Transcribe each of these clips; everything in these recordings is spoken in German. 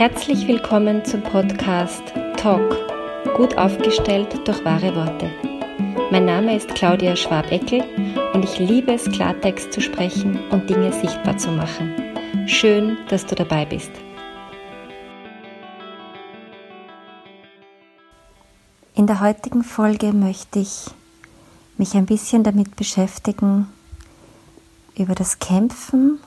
Herzlich willkommen zum Podcast Talk, gut aufgestellt durch wahre Worte. Mein Name ist Claudia Schwabeckel und ich liebe es, Klartext zu sprechen und Dinge sichtbar zu machen. Schön, dass du dabei bist. In der heutigen Folge möchte ich mich ein bisschen damit beschäftigen, über das Kämpfen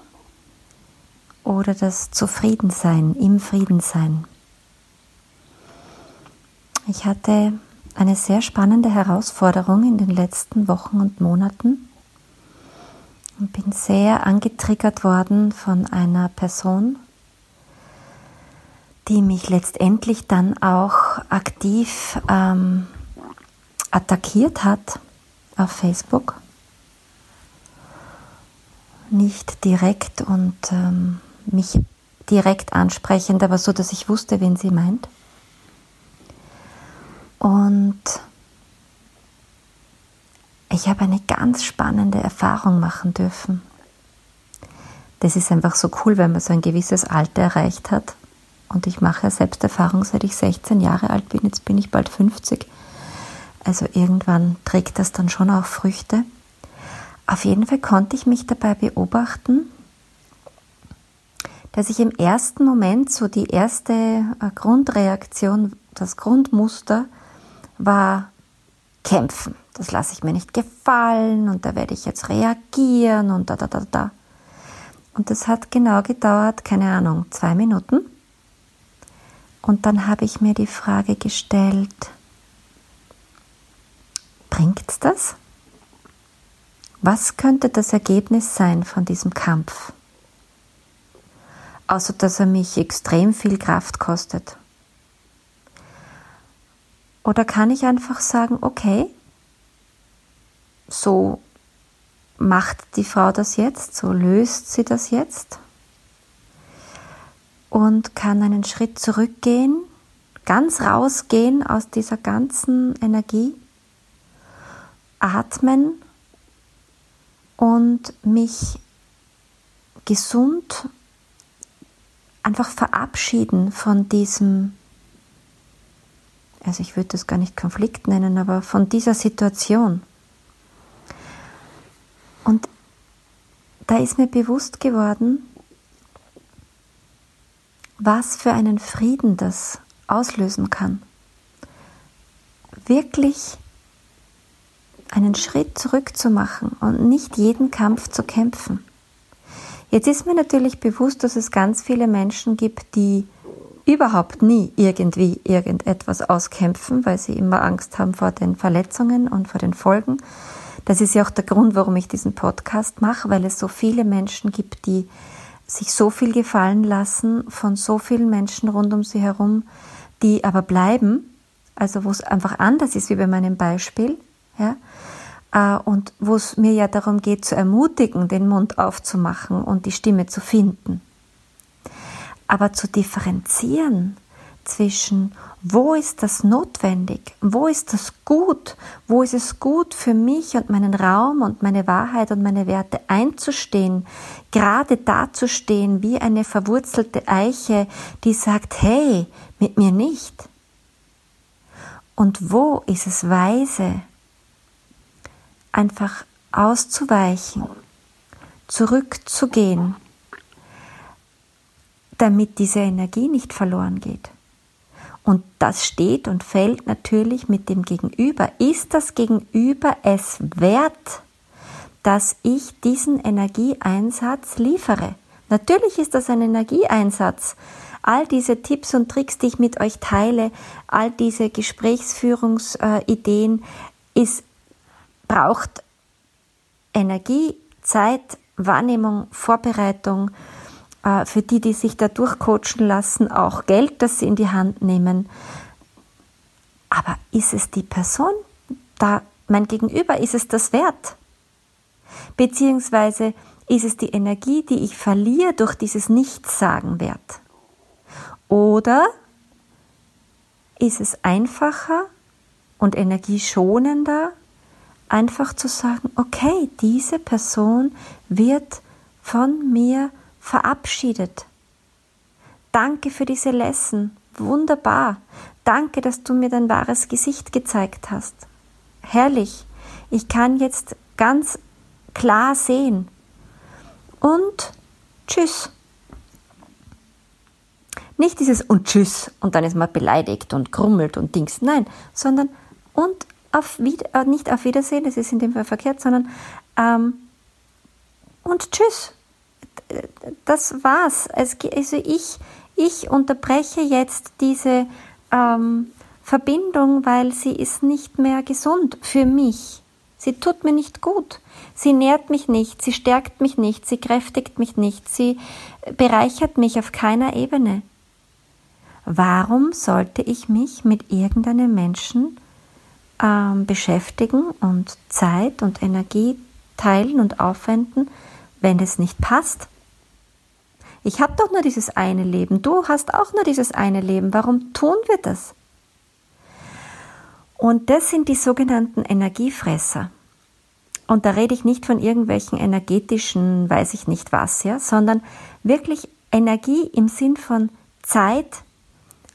oder das Zufriedensein, im Friedensein. Ich hatte eine sehr spannende Herausforderung in den letzten Wochen und Monaten und bin sehr angetriggert worden von einer Person, die mich letztendlich dann auch aktiv ähm, attackiert hat auf Facebook. Nicht direkt und ähm, mich direkt ansprechend, aber so, dass ich wusste, wen sie meint. Und ich habe eine ganz spannende Erfahrung machen dürfen. Das ist einfach so cool, wenn man so ein gewisses Alter erreicht hat. Und ich mache ja Selbsterfahrung, seit ich 16 Jahre alt bin. Jetzt bin ich bald 50. Also irgendwann trägt das dann schon auch Früchte. Auf jeden Fall konnte ich mich dabei beobachten, dass ich im ersten Moment so die erste äh, Grundreaktion, das Grundmuster war kämpfen. Das lasse ich mir nicht gefallen und da werde ich jetzt reagieren und da, da, da, da. Und das hat genau gedauert, keine Ahnung, zwei Minuten. Und dann habe ich mir die Frage gestellt, bringt's das? Was könnte das Ergebnis sein von diesem Kampf? Außer dass er mich extrem viel Kraft kostet? Oder kann ich einfach sagen, okay, so macht die Frau das jetzt, so löst sie das jetzt und kann einen Schritt zurückgehen, ganz rausgehen aus dieser ganzen Energie, atmen und mich gesund einfach verabschieden von diesem, also ich würde das gar nicht Konflikt nennen, aber von dieser Situation. Und da ist mir bewusst geworden, was für einen Frieden das auslösen kann. Wirklich einen Schritt zurück zu machen und nicht jeden Kampf zu kämpfen. Jetzt ist mir natürlich bewusst, dass es ganz viele Menschen gibt, die überhaupt nie irgendwie irgendetwas auskämpfen, weil sie immer Angst haben vor den Verletzungen und vor den Folgen. Das ist ja auch der Grund, warum ich diesen Podcast mache, weil es so viele Menschen gibt, die sich so viel gefallen lassen von so vielen Menschen rund um sie herum, die aber bleiben, also wo es einfach anders ist wie bei meinem Beispiel, ja, und wo es mir ja darum geht, zu ermutigen, den Mund aufzumachen und die Stimme zu finden. Aber zu differenzieren zwischen, wo ist das notwendig, wo ist das gut, wo ist es gut für mich und meinen Raum und meine Wahrheit und meine Werte einzustehen, gerade dazustehen wie eine verwurzelte Eiche, die sagt, hey, mit mir nicht. Und wo ist es weise, einfach auszuweichen, zurückzugehen, damit diese Energie nicht verloren geht. Und das steht und fällt natürlich mit dem Gegenüber. Ist das Gegenüber es wert, dass ich diesen Energieeinsatz liefere? Natürlich ist das ein Energieeinsatz. All diese Tipps und Tricks, die ich mit euch teile, all diese Gesprächsführungsideen, ist braucht Energie, Zeit, Wahrnehmung, Vorbereitung, äh, für die, die sich da durchcoachen lassen, auch Geld, das sie in die Hand nehmen. Aber ist es die Person, da mein Gegenüber, ist es das wert? Beziehungsweise ist es die Energie, die ich verliere durch dieses Nichtsagen wert? Oder ist es einfacher und energieschonender, einfach zu sagen, okay, diese Person wird von mir verabschiedet. Danke für diese Lesson. Wunderbar. Danke, dass du mir dein wahres Gesicht gezeigt hast. Herrlich. Ich kann jetzt ganz klar sehen. Und tschüss. Nicht dieses und tschüss und dann ist man beleidigt und krummelt und Dings. Nein, sondern und auf äh, nicht auf Wiedersehen, das ist in dem Fall verkehrt, sondern ähm, und tschüss. Das war's. Also ich, ich unterbreche jetzt diese ähm, Verbindung, weil sie ist nicht mehr gesund für mich. Sie tut mir nicht gut. Sie nährt mich nicht, sie stärkt mich nicht, sie kräftigt mich nicht, sie bereichert mich auf keiner Ebene. Warum sollte ich mich mit irgendeinem Menschen ähm, beschäftigen und Zeit und Energie teilen und aufwenden, wenn es nicht passt? Ich habe doch nur dieses eine Leben, du hast auch nur dieses eine Leben, warum tun wir das? Und das sind die sogenannten Energiefresser. Und da rede ich nicht von irgendwelchen energetischen, weiß ich nicht was, ja, sondern wirklich Energie im Sinn von Zeit,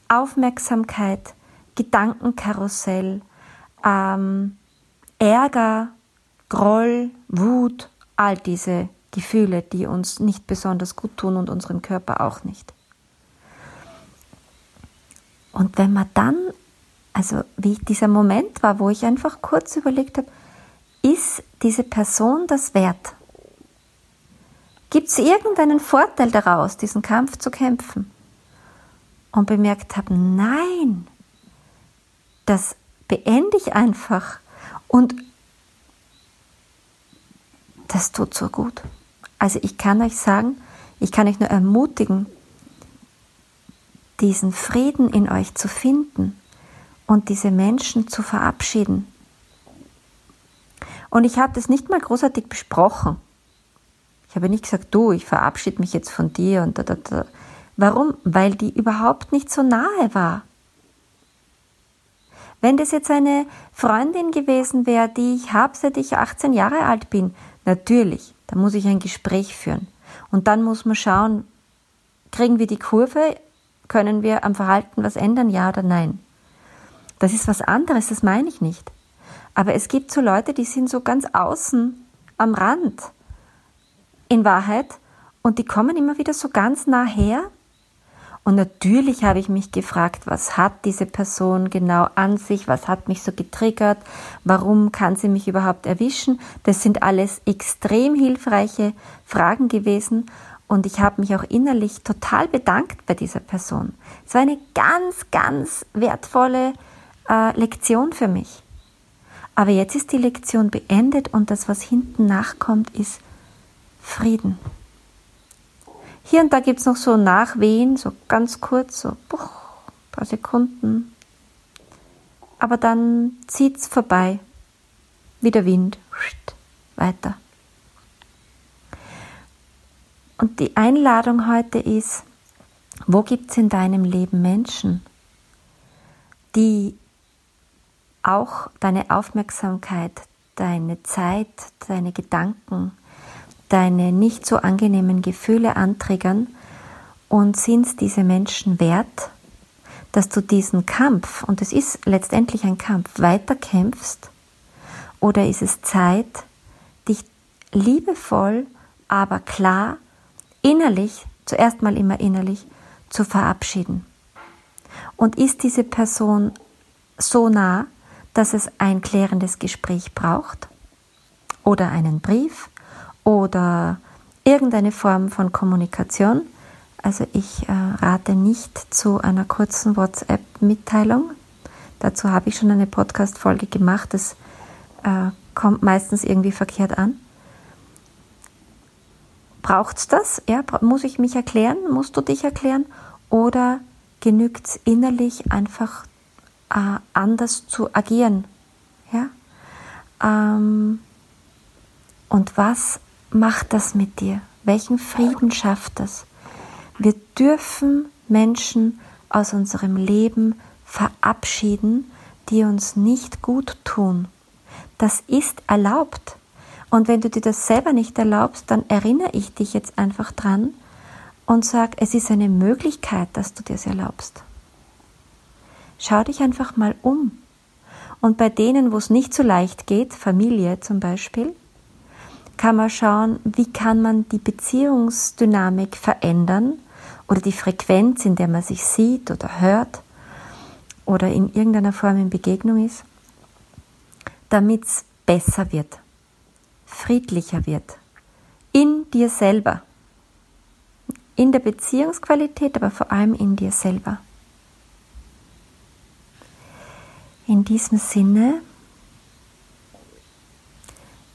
Aufmerksamkeit, Gedankenkarussell, ähm, Ärger, Groll, Wut, all diese Gefühle, die uns nicht besonders gut tun und unserem Körper auch nicht. Und wenn man dann, also wie dieser Moment war, wo ich einfach kurz überlegt habe, ist diese Person das wert? Gibt es irgendeinen Vorteil daraus, diesen Kampf zu kämpfen? und bemerkt habe, nein, das beende ich einfach und das tut so gut. Also ich kann euch sagen, ich kann euch nur ermutigen, diesen Frieden in euch zu finden und diese Menschen zu verabschieden. Und ich habe das nicht mal großartig besprochen. Ich habe nicht gesagt, du, ich verabschiede mich jetzt von dir und da, da, da. Warum? Weil die überhaupt nicht so nahe war. Wenn das jetzt eine Freundin gewesen wäre, die ich habe, seit ich 18 Jahre alt bin, natürlich, da muss ich ein Gespräch führen. Und dann muss man schauen, kriegen wir die Kurve, können wir am Verhalten was ändern, ja oder nein. Das ist was anderes, das meine ich nicht. Aber es gibt so Leute, die sind so ganz außen am Rand in Wahrheit und die kommen immer wieder so ganz nah her und natürlich habe ich mich gefragt, was hat diese Person genau an sich, was hat mich so getriggert, warum kann sie mich überhaupt erwischen. Das sind alles extrem hilfreiche Fragen gewesen und ich habe mich auch innerlich total bedankt bei dieser Person. Es war eine ganz, ganz wertvolle äh, Lektion für mich. Aber jetzt ist die Lektion beendet und das, was hinten nachkommt, ist Frieden. Hier und da gibt es noch so Nachwehen, so ganz kurz, so ein paar Sekunden. Aber dann zieht es vorbei, wie der Wind, weiter. Und die Einladung heute ist, wo gibt es in deinem Leben Menschen, die auch deine Aufmerksamkeit, deine Zeit, deine Gedanken, deine nicht so angenehmen Gefühle antriggern und sind diese Menschen wert, dass du diesen Kampf, und es ist letztendlich ein Kampf, weiter kämpfst? Oder ist es Zeit, dich liebevoll, aber klar, innerlich, zuerst mal immer innerlich, zu verabschieden? Und ist diese Person so nah, dass es ein klärendes Gespräch braucht? Oder einen Brief? Oder irgendeine Form von Kommunikation. Also ich äh, rate nicht zu einer kurzen WhatsApp-Mitteilung. Dazu habe ich schon eine Podcast-Folge gemacht. Das äh, kommt meistens irgendwie verkehrt an. Braucht es das? Ja, muss ich mich erklären? Musst du dich erklären? Oder genügt es innerlich einfach äh, anders zu agieren? Ja? Ähm, und was macht das mit dir? Welchen Frieden schafft das? Wir dürfen Menschen aus unserem Leben verabschieden, die uns nicht gut tun. Das ist erlaubt. Und wenn du dir das selber nicht erlaubst, dann erinnere ich dich jetzt einfach dran und sag, es ist eine Möglichkeit, dass du dir es erlaubst. Schau dich einfach mal um. Und bei denen, wo es nicht so leicht geht, Familie zum Beispiel, kann man schauen, wie kann man die Beziehungsdynamik verändern oder die Frequenz, in der man sich sieht oder hört oder in irgendeiner Form in Begegnung ist, damit es besser wird, friedlicher wird, in dir selber, in der Beziehungsqualität, aber vor allem in dir selber. In diesem Sinne